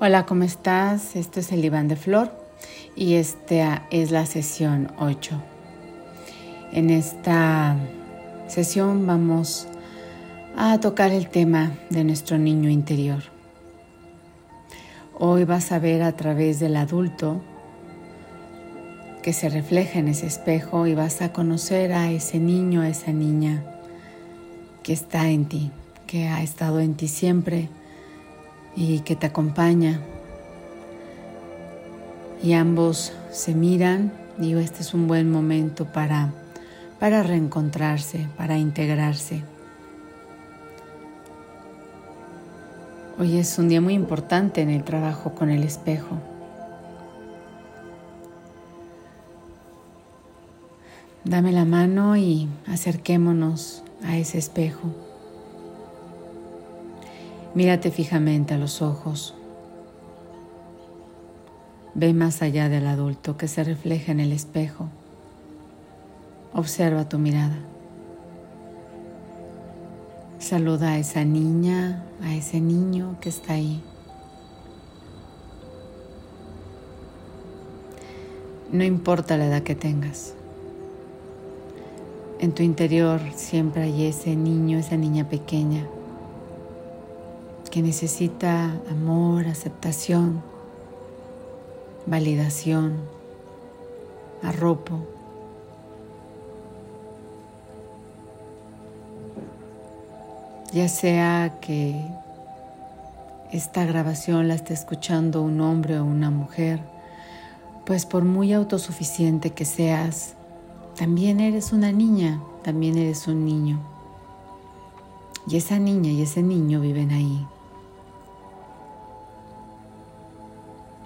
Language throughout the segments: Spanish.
Hola, ¿cómo estás? Esto es el Iván de Flor y esta es la sesión 8. En esta sesión vamos a tocar el tema de nuestro niño interior. Hoy vas a ver a través del adulto que se refleja en ese espejo y vas a conocer a ese niño, a esa niña que está en ti, que ha estado en ti siempre y que te acompaña. Y ambos se miran. Digo, este es un buen momento para, para reencontrarse, para integrarse. Hoy es un día muy importante en el trabajo con el espejo. Dame la mano y acerquémonos a ese espejo. Mírate fijamente a los ojos. Ve más allá del adulto que se refleja en el espejo. Observa tu mirada. Saluda a esa niña, a ese niño que está ahí. No importa la edad que tengas. En tu interior siempre hay ese niño, esa niña pequeña que necesita amor, aceptación, validación, arropo. Ya sea que esta grabación la esté escuchando un hombre o una mujer, pues por muy autosuficiente que seas, también eres una niña, también eres un niño. Y esa niña y ese niño viven ahí.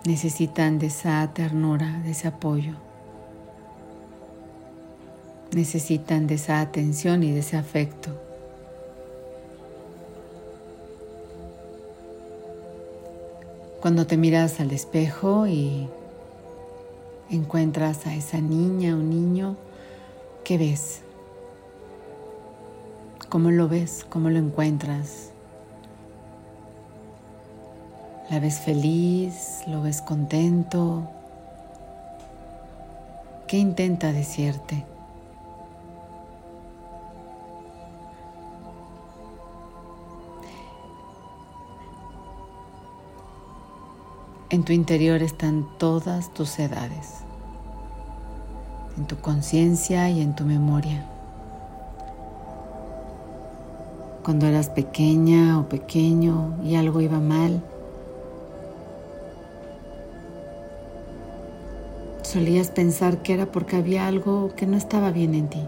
Necesitan de esa ternura, de ese apoyo. Necesitan de esa atención y de ese afecto. Cuando te miras al espejo y encuentras a esa niña o niño, ¿qué ves? ¿Cómo lo ves? ¿Cómo lo encuentras? La ves feliz, lo ves contento. ¿Qué intenta decirte? En tu interior están todas tus edades, en tu conciencia y en tu memoria. Cuando eras pequeña o pequeño y algo iba mal, solías pensar que era porque había algo que no estaba bien en ti.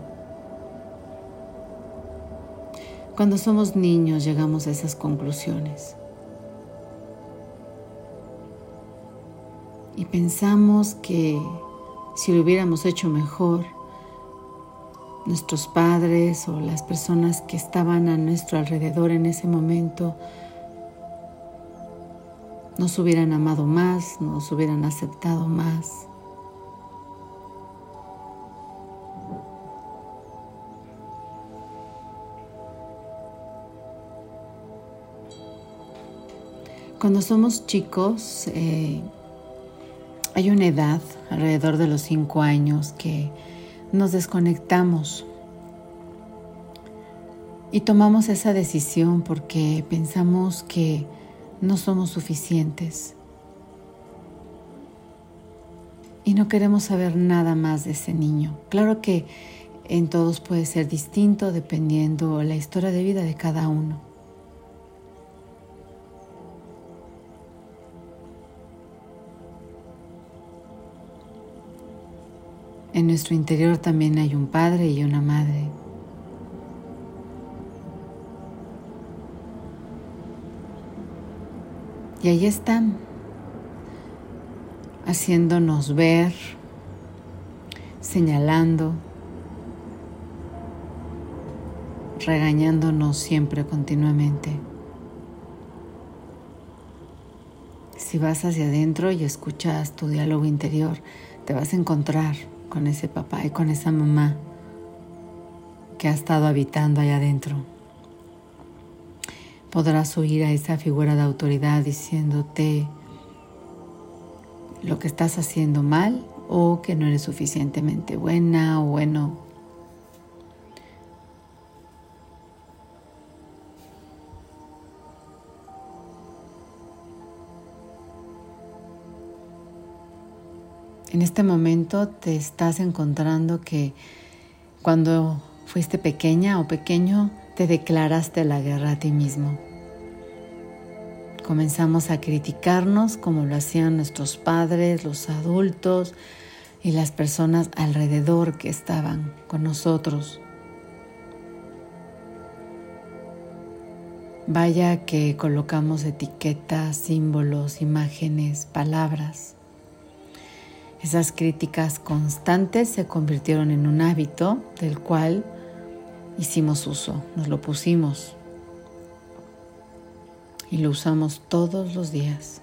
Cuando somos niños llegamos a esas conclusiones. Y pensamos que si lo hubiéramos hecho mejor, nuestros padres o las personas que estaban a nuestro alrededor en ese momento nos hubieran amado más, nos hubieran aceptado más. Cuando somos chicos, eh, hay una edad, alrededor de los cinco años, que nos desconectamos y tomamos esa decisión porque pensamos que no somos suficientes y no queremos saber nada más de ese niño. Claro que en todos puede ser distinto dependiendo la historia de vida de cada uno. En nuestro interior también hay un padre y una madre. Y ahí están, haciéndonos ver, señalando, regañándonos siempre continuamente. Si vas hacia adentro y escuchas tu diálogo interior, te vas a encontrar con ese papá y con esa mamá que ha estado habitando allá adentro. Podrás oír a esa figura de autoridad diciéndote, lo que estás haciendo mal o que no eres suficientemente buena o bueno. En este momento te estás encontrando que cuando fuiste pequeña o pequeño te declaraste la guerra a ti mismo. Comenzamos a criticarnos como lo hacían nuestros padres, los adultos y las personas alrededor que estaban con nosotros. Vaya que colocamos etiquetas, símbolos, imágenes, palabras. Esas críticas constantes se convirtieron en un hábito del cual hicimos uso, nos lo pusimos y lo usamos todos los días.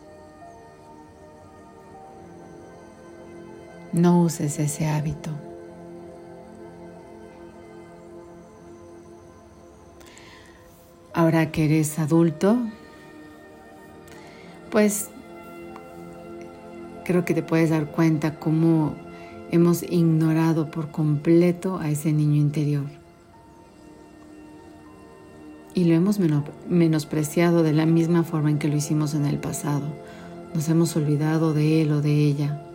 No uses ese hábito. Ahora que eres adulto, pues creo que te puedes dar cuenta cómo hemos ignorado por completo a ese niño interior y lo hemos menospreciado de la misma forma en que lo hicimos en el pasado. Nos hemos olvidado de él o de ella.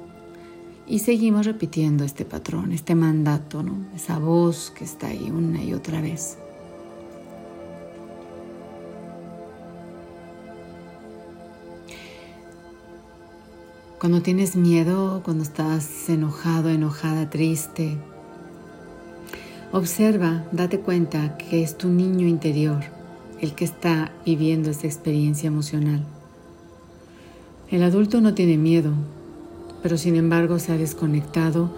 Y seguimos repitiendo este patrón, este mandato, ¿no? esa voz que está ahí una y otra vez. Cuando tienes miedo, cuando estás enojado, enojada, triste, Observa, date cuenta que es tu niño interior el que está viviendo esta experiencia emocional. El adulto no tiene miedo, pero sin embargo se ha desconectado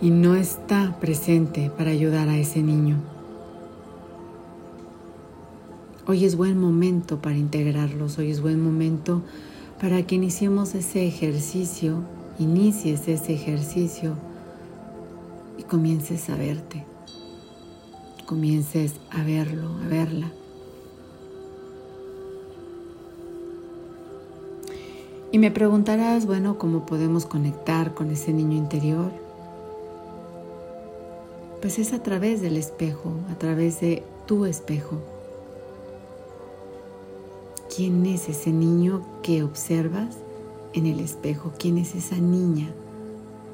y no está presente para ayudar a ese niño. Hoy es buen momento para integrarlos, hoy es buen momento para que iniciemos ese ejercicio, inicies ese ejercicio y comiences a verte comiences a verlo, a verla. Y me preguntarás, bueno, ¿cómo podemos conectar con ese niño interior? Pues es a través del espejo, a través de tu espejo. ¿Quién es ese niño que observas en el espejo? ¿Quién es esa niña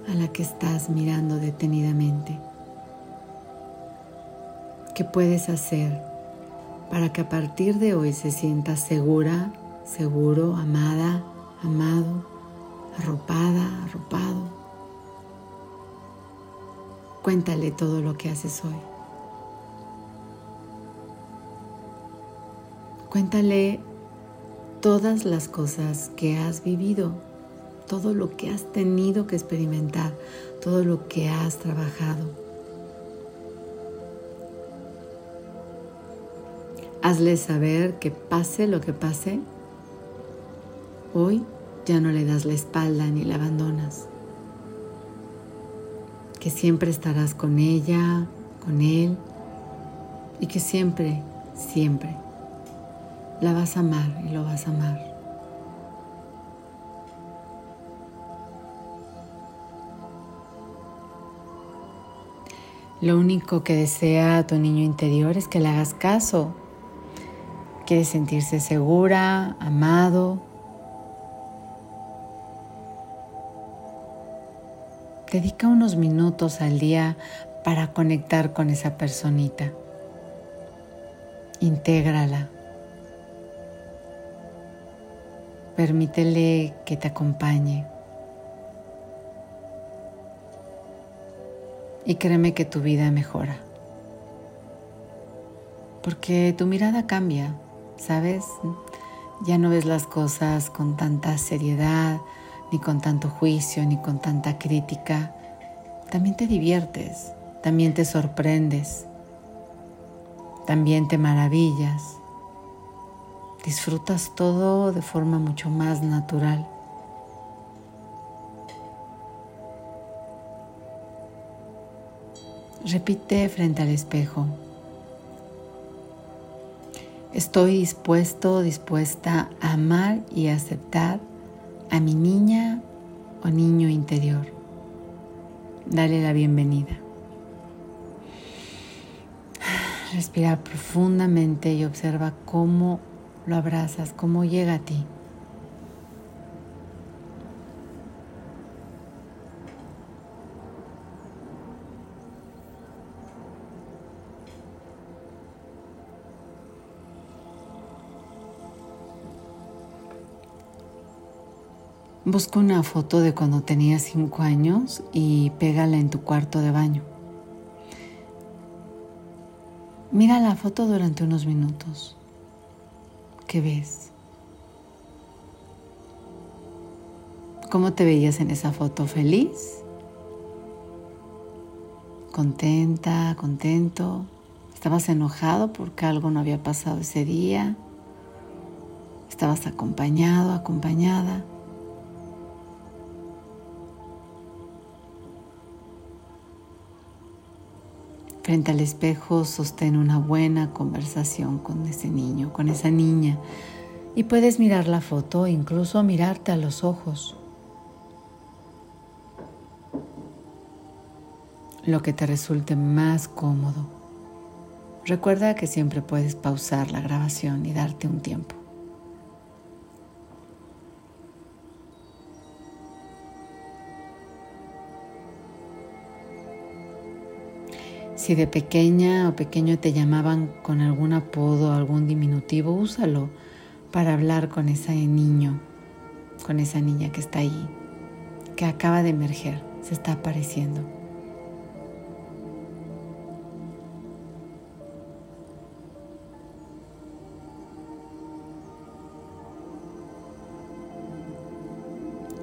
a la que estás mirando detenidamente? ¿Qué puedes hacer para que a partir de hoy se sienta segura, seguro, amada, amado, arropada, arropado? Cuéntale todo lo que haces hoy. Cuéntale todas las cosas que has vivido, todo lo que has tenido que experimentar, todo lo que has trabajado. Hazle saber que pase lo que pase, hoy ya no le das la espalda ni la abandonas. Que siempre estarás con ella, con él y que siempre, siempre la vas a amar y lo vas a amar. Lo único que desea tu niño interior es que le hagas caso quiere sentirse segura, amado. Dedica unos minutos al día para conectar con esa personita. Intégrala. Permítele que te acompañe. Y créeme que tu vida mejora. Porque tu mirada cambia. ¿sabes? Ya no ves las cosas con tanta seriedad, ni con tanto juicio, ni con tanta crítica. También te diviertes, también te sorprendes, también te maravillas. Disfrutas todo de forma mucho más natural. Repite frente al espejo. Estoy dispuesto, dispuesta a amar y aceptar a mi niña o niño interior. Dale la bienvenida. Respira profundamente y observa cómo lo abrazas, cómo llega a ti. Busca una foto de cuando tenías 5 años y pégala en tu cuarto de baño. Mira la foto durante unos minutos. ¿Qué ves? ¿Cómo te veías en esa foto? ¿Feliz? ¿Contenta? ¿Contento? ¿Estabas enojado porque algo no había pasado ese día? ¿Estabas acompañado, acompañada? Frente al espejo sostén una buena conversación con ese niño, con esa niña. Y puedes mirar la foto, incluso mirarte a los ojos. Lo que te resulte más cómodo. Recuerda que siempre puedes pausar la grabación y darte un tiempo. Si de pequeña o pequeño te llamaban con algún apodo o algún diminutivo, úsalo para hablar con ese niño, con esa niña que está ahí, que acaba de emerger, se está apareciendo.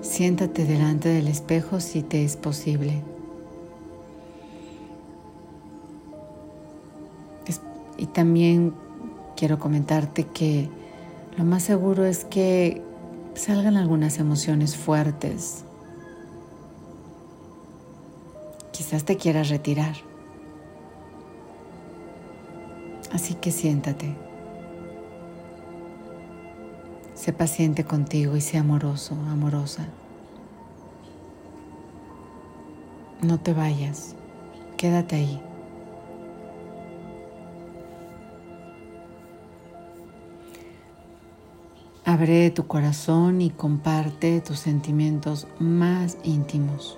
Siéntate delante del espejo si te es posible. Y también quiero comentarte que lo más seguro es que salgan algunas emociones fuertes. Quizás te quieras retirar. Así que siéntate. Sé paciente contigo y sé amoroso, amorosa. No te vayas. Quédate ahí. Abre tu corazón y comparte tus sentimientos más íntimos.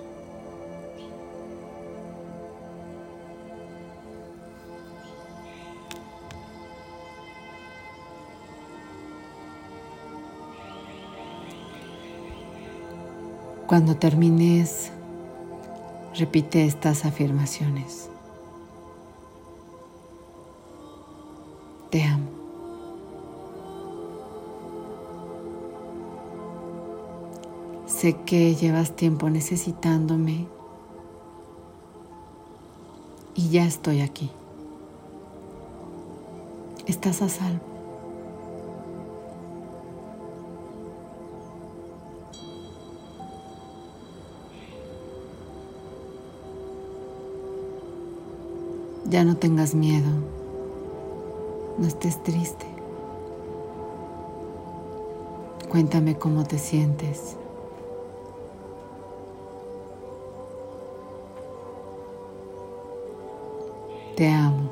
Cuando termines, repite estas afirmaciones. Te amo. Sé que llevas tiempo necesitándome y ya estoy aquí. Estás a salvo. Ya no tengas miedo, no estés triste. Cuéntame cómo te sientes. Te amo.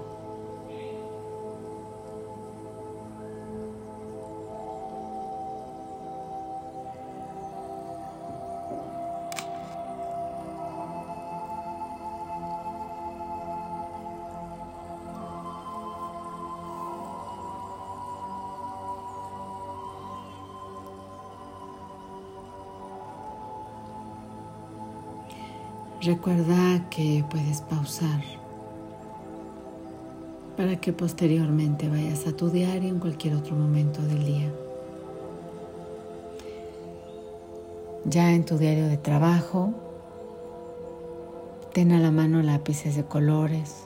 Recuerda que puedes pausar para que posteriormente vayas a tu diario en cualquier otro momento del día. Ya en tu diario de trabajo, ten a la mano lápices de colores.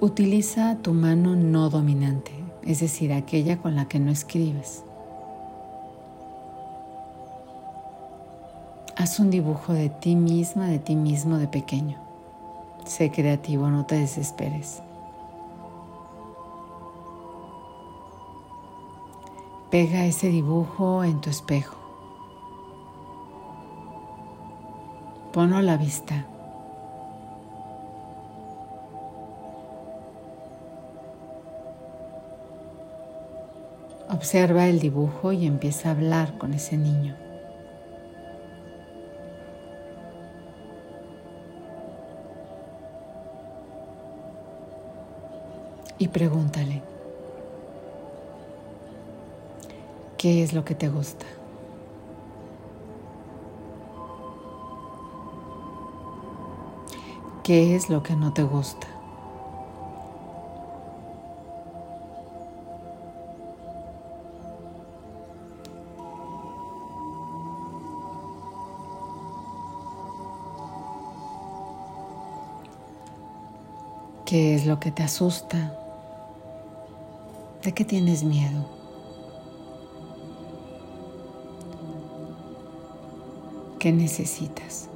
Utiliza tu mano no dominante, es decir, aquella con la que no escribes. Haz un dibujo de ti misma, de ti mismo de pequeño. Sé creativo, no te desesperes. Pega ese dibujo en tu espejo. Ponlo a la vista. Observa el dibujo y empieza a hablar con ese niño. Y pregúntale, ¿qué es lo que te gusta? ¿Qué es lo que no te gusta? ¿Qué es lo que te asusta? ¿De qué tienes miedo? ¿Qué necesitas?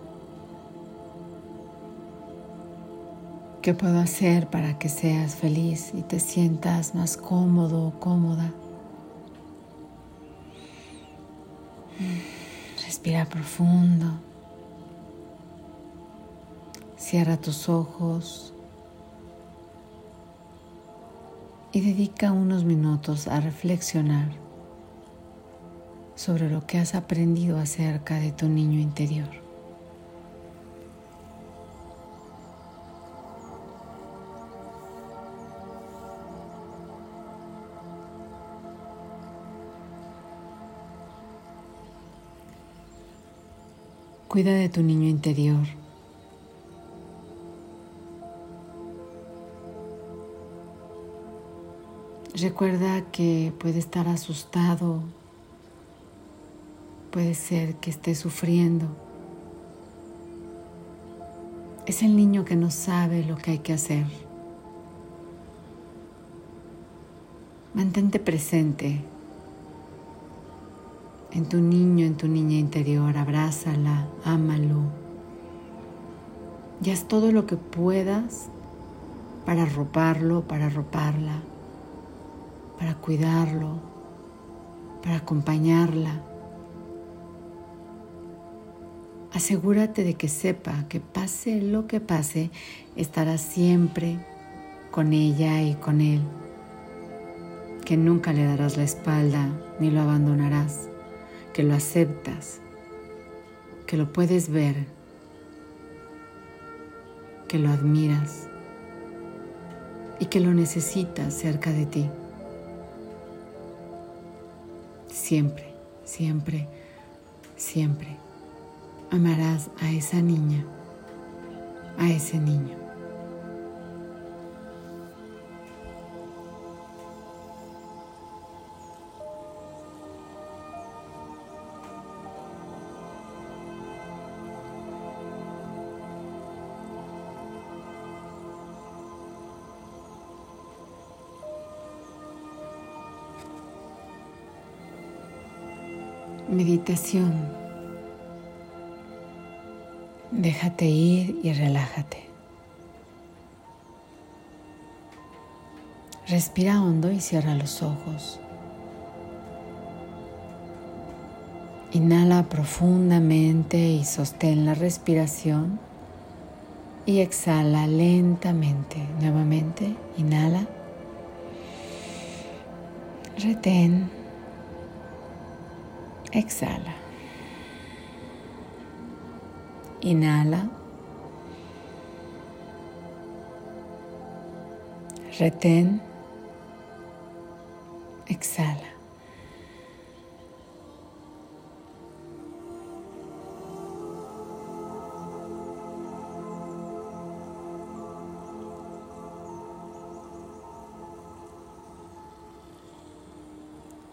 ¿Qué puedo hacer para que seas feliz y te sientas más cómodo o cómoda? Respira profundo. Cierra tus ojos y dedica unos minutos a reflexionar sobre lo que has aprendido acerca de tu niño interior. Cuida de tu niño interior Recuerda que puede estar asustado, puede ser que esté sufriendo. Es el niño que no sabe lo que hay que hacer. Mantente presente en tu niño, en tu niña interior, abrázala, ámalo y haz todo lo que puedas para arroparlo, para arroparla para cuidarlo, para acompañarla. Asegúrate de que sepa que pase lo que pase, estarás siempre con ella y con él, que nunca le darás la espalda ni lo abandonarás, que lo aceptas, que lo puedes ver, que lo admiras. Y que lo necesitas cerca de ti. Siempre, siempre, siempre amarás a esa niña, a ese niño. Déjate ir y relájate. Respira hondo y cierra los ojos. Inhala profundamente y sostén la respiración y exhala lentamente. Nuevamente, inhala. Retén Exhala. Inhala. Retén. Exhala.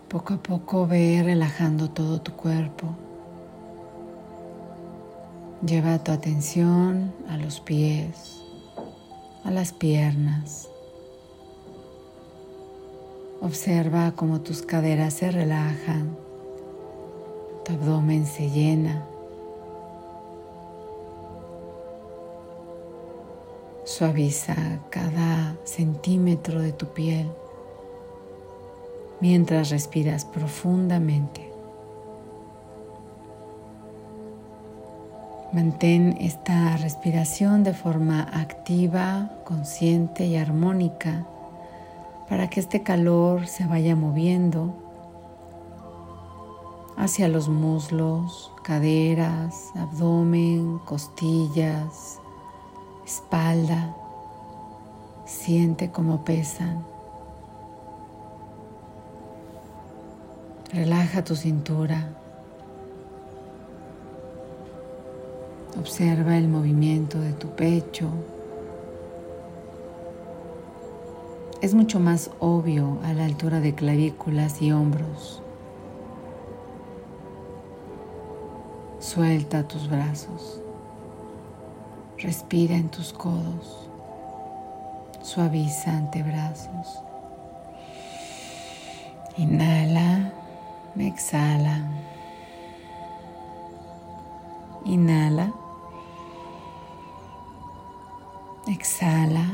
Poco a poco ve relajando todo tu cuerpo. Lleva tu atención a los pies, a las piernas. Observa cómo tus caderas se relajan, tu abdomen se llena. Suaviza cada centímetro de tu piel mientras respiras profundamente. Mantén esta respiración de forma activa, consciente y armónica para que este calor se vaya moviendo hacia los muslos, caderas, abdomen, costillas, espalda. Siente cómo pesan. Relaja tu cintura. Observa el movimiento de tu pecho. Es mucho más obvio a la altura de clavículas y hombros. Suelta tus brazos. Respira en tus codos. Suaviza antebrazos. Inhala. Exhala. Inhala. Exhala.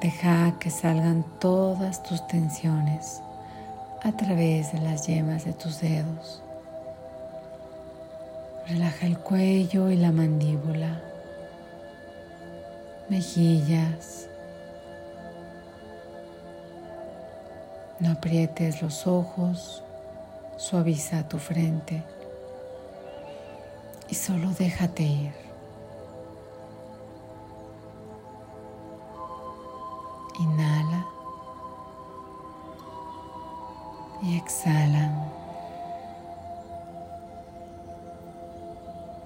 Deja que salgan todas tus tensiones a través de las yemas de tus dedos. Relaja el cuello y la mandíbula, mejillas, No aprietes los ojos, suaviza tu frente y solo déjate ir. Inhala y exhala.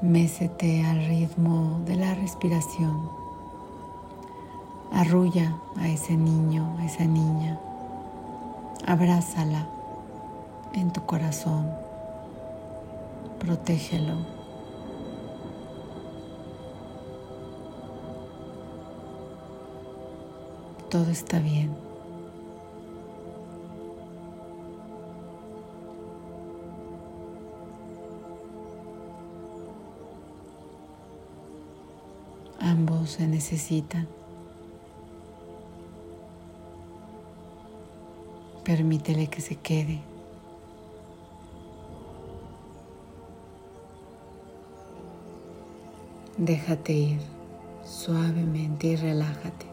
Mécete al ritmo de la respiración. Arrulla a ese niño, a esa niña. Abrázala en tu corazón. Protégelo. Todo está bien. Ambos se necesitan. Permítele que se quede. Déjate ir suavemente y relájate.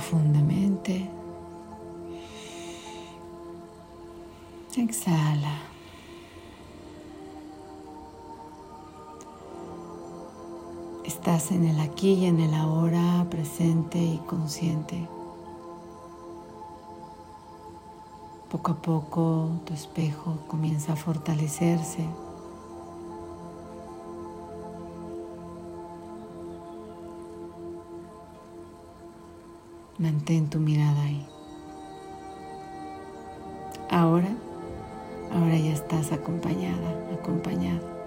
Profundamente. Exhala. Estás en el aquí y en el ahora, presente y consciente. Poco a poco tu espejo comienza a fortalecerse. Mantén tu mirada ahí. Ahora, ahora ya estás acompañada, acompañado.